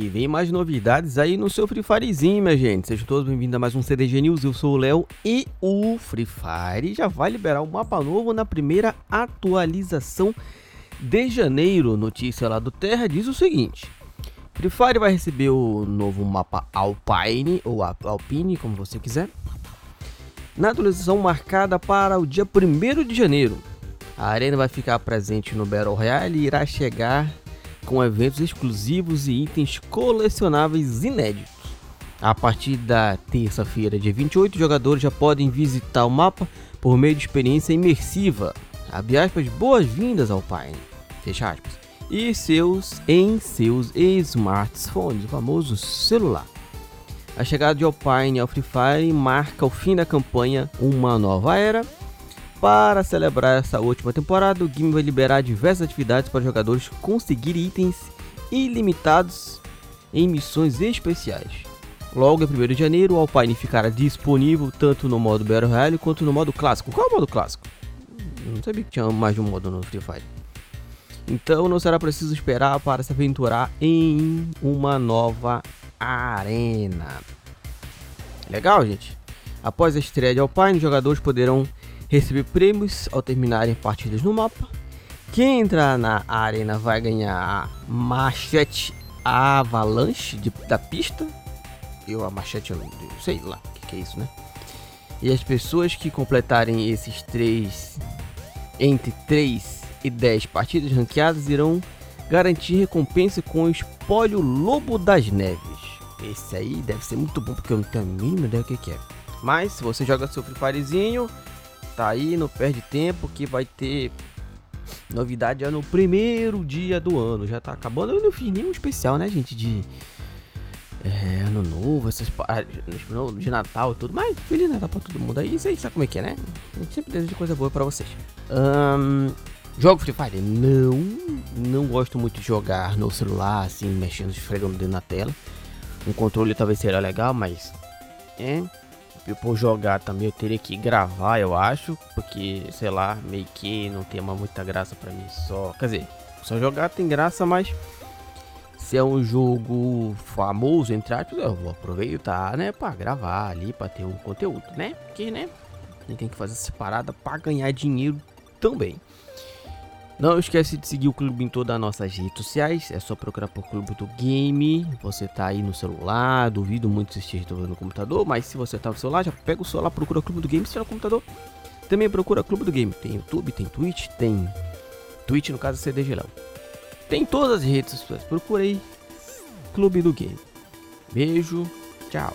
E vem mais novidades aí no seu Free Firezinho, minha gente. Sejam todos bem-vindos a mais um CDG News. Eu sou o Léo e o Free Fire já vai liberar um mapa novo na primeira atualização de janeiro. Notícia lá do Terra diz o seguinte: Free Fire vai receber o novo mapa Alpine ou Alpine, como você quiser, na atualização marcada para o dia 1 de janeiro. A arena vai ficar presente no Battle Royale e irá chegar com eventos exclusivos e itens colecionáveis inéditos. A partir da terça-feira, dia 28, jogadores já podem visitar o mapa por meio de experiência imersiva. Boas-vindas ao Pine. Fecha aspas. E seus em seus smartphones, o famoso celular. A chegada de Alpine ao Free Fire marca o fim da campanha Uma Nova Era. Para celebrar essa última temporada, o game vai liberar diversas atividades para jogadores conseguirem itens ilimitados em missões especiais. Logo em 1 de janeiro, o Alpine ficará disponível tanto no modo Battle Royale quanto no modo clássico. Qual é o modo clássico? Não sabia que tinha mais de um modo no Free Fire. Então não será preciso esperar para se aventurar em uma nova Arena. Legal, gente? Após a estreia de Alpine, os jogadores poderão receber prêmios ao terminarem partidas no mapa. Quem entrar na arena vai ganhar a machete avalanche de, da pista. Eu, a machete, eu, eu sei lá o que, que é isso, né? E as pessoas que completarem esses três, entre 3 e 10 partidas ranqueadas, irão garantir recompensa com o espólio Lobo das Neves. Esse aí deve ser muito bom porque eu não tenho a mínima ideia do que, é. Mas se você joga seu Free Firezinho, tá aí, não perde tempo que vai ter novidade já no primeiro dia do ano. Já tá acabando. Eu não fiz nenhum especial, né, gente? De é, ano novo, essas de Natal e tudo. Mas Feliz Natal pra todo mundo aí. Isso aí sabe como é que é, né? A gente sempre deseja coisa boa pra vocês. Um, jogo Free Fire? Não. Não gosto muito de jogar no celular, assim, mexendo, esfregando dentro na tela. Um controle talvez seria legal, mas. É. Por jogar também eu teria que gravar, eu acho. Porque, sei lá, meio que não tem mais muita graça pra mim só. Quer dizer, só jogar tem graça, mas. Se é um jogo famoso, entre aspas, eu vou aproveitar, né? Pra gravar ali, pra ter um conteúdo, né? Porque, né? Tem que fazer essa parada pra ganhar dinheiro também. Não esquece de seguir o clube em todas as nossas redes sociais. É só procurar por Clube do Game. Você tá aí no celular. Duvido muito se esteja no computador. Mas se você tá no celular, já pega o celular, procura o Clube do Game. Se tiver no computador, também procura Clube do Game. Tem YouTube, tem Twitch, tem. Twitch no caso é CDG. Tem todas as redes sociais. Procura aí Clube do Game. Beijo, tchau.